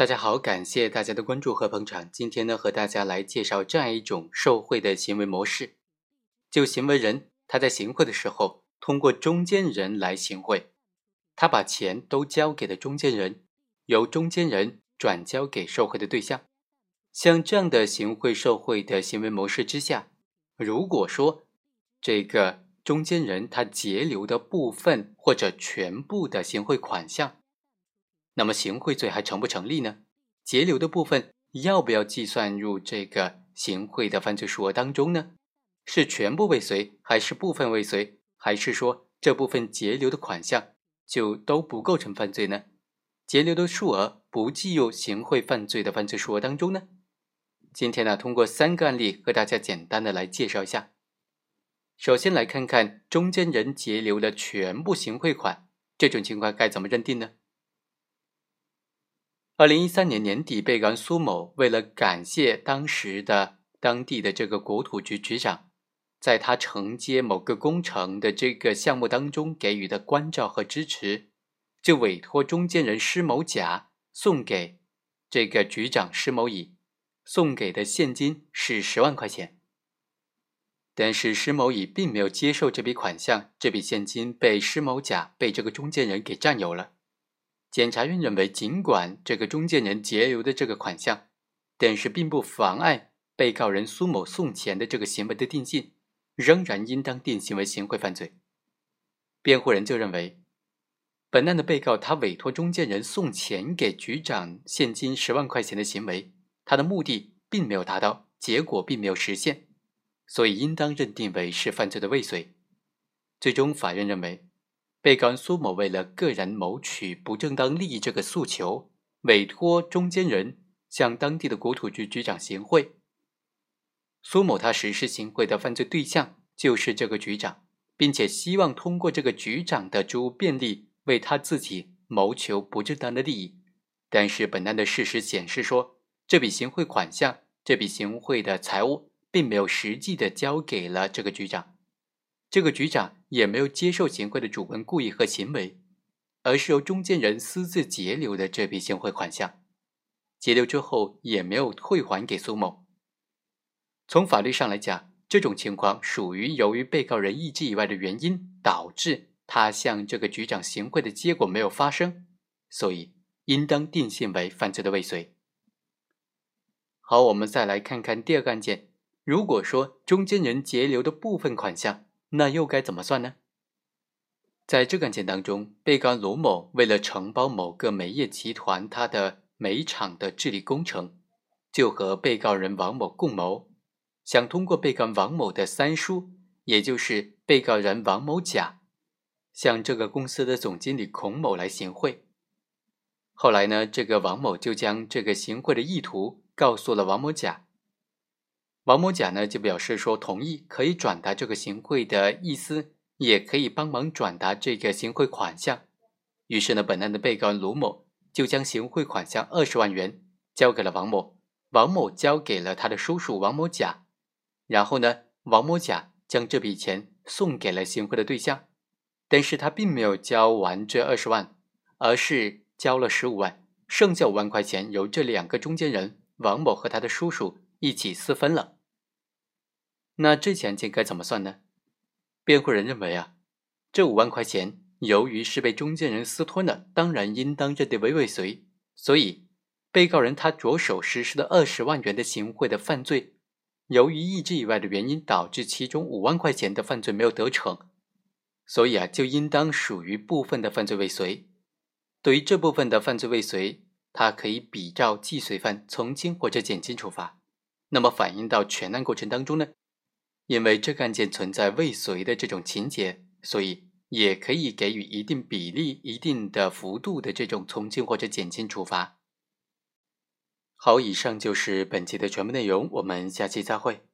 大家好，感谢大家的关注和捧场。今天呢，和大家来介绍这样一种受贿的行为模式。就行为人他在行贿的时候，通过中间人来行贿，他把钱都交给了中间人，由中间人转交给受贿的对象。像这样的行贿受贿的行为模式之下，如果说这个中间人他截留的部分或者全部的行贿款项，那么行贿罪还成不成立呢？截留的部分要不要计算入这个行贿的犯罪数额当中呢？是全部未遂，还是部分未遂，还是说这部分截留的款项就都不构成犯罪呢？截留的数额不计入行贿犯罪的犯罪数额当中呢？今天呢，通过三个案例和大家简单的来介绍一下。首先来看看中间人截留的全部行贿款，这种情况该怎么认定呢？二零一三年年底，被告人苏某为了感谢当时的当地的这个国土局局长，在他承接某个工程的这个项目当中给予的关照和支持，就委托中间人施某甲送给这个局长施某乙，送给的现金是十万块钱。但是施某乙并没有接受这笔款项，这笔现金被施某甲被这个中间人给占有了。检察院认为，尽管这个中间人截留的这个款项，但是并不妨碍被告人苏某送钱的这个行为的定性，仍然应当定性为行贿犯罪。辩护人就认为，本案的被告他委托中间人送钱给局长现金十万块钱的行为，他的目的并没有达到，结果并没有实现，所以应当认定为是犯罪的未遂。最终，法院认为。被告人苏某为了个人谋取不正当利益这个诉求，委托中间人向当地的国土局局长行贿。苏某他实施行贿的犯罪对象就是这个局长，并且希望通过这个局长的职务便利为他自己谋求不正当的利益。但是本案的事实显示说，这笔行贿款项、这笔行贿的财物并没有实际的交给了这个局长。这个局长也没有接受行贿的主观故意和行为，而是由中间人私自截留的这笔行贿款项，截留之后也没有退还给苏某。从法律上来讲，这种情况属于由于被告人意志以外的原因导致他向这个局长行贿的结果没有发生，所以应当定性为犯罪的未遂。好，我们再来看看第二个案件，如果说中间人截留的部分款项。那又该怎么算呢？在这个案件当中，被告卢某为了承包某个煤业集团它的煤厂的治理工程，就和被告人王某共谋，想通过被告王某的三叔，也就是被告人王某甲，向这个公司的总经理孔某来行贿。后来呢，这个王某就将这个行贿的意图告诉了王某甲。王某甲呢就表示说同意，可以转达这个行贿的意思，也可以帮忙转达这个行贿款项。于是呢，本案的被告人卢某就将行贿款项二十万元交给了王某，王某交给了他的叔叔王某甲。然后呢，王某甲将这笔钱送给了行贿的对象，但是他并没有交完这二十万，而是交了十五万，剩下五万块钱由这两个中间人王某和他的叔叔。一起私分了，那这起案件该怎么算呢？辩护人认为啊，这五万块钱由于是被中间人私吞的，当然应当认定为未遂，所以被告人他着手实施的二十万元的行贿的犯罪，由于意志以外的原因导致其中五万块钱的犯罪没有得逞，所以啊就应当属于部分的犯罪未遂。对于这部分的犯罪未遂，他可以比照既遂犯从轻或者减轻处罚。那么反映到全案过程当中呢，因为这个案件存在未遂的这种情节，所以也可以给予一定比例、一定的幅度的这种从轻或者减轻处罚。好，以上就是本期的全部内容，我们下期再会。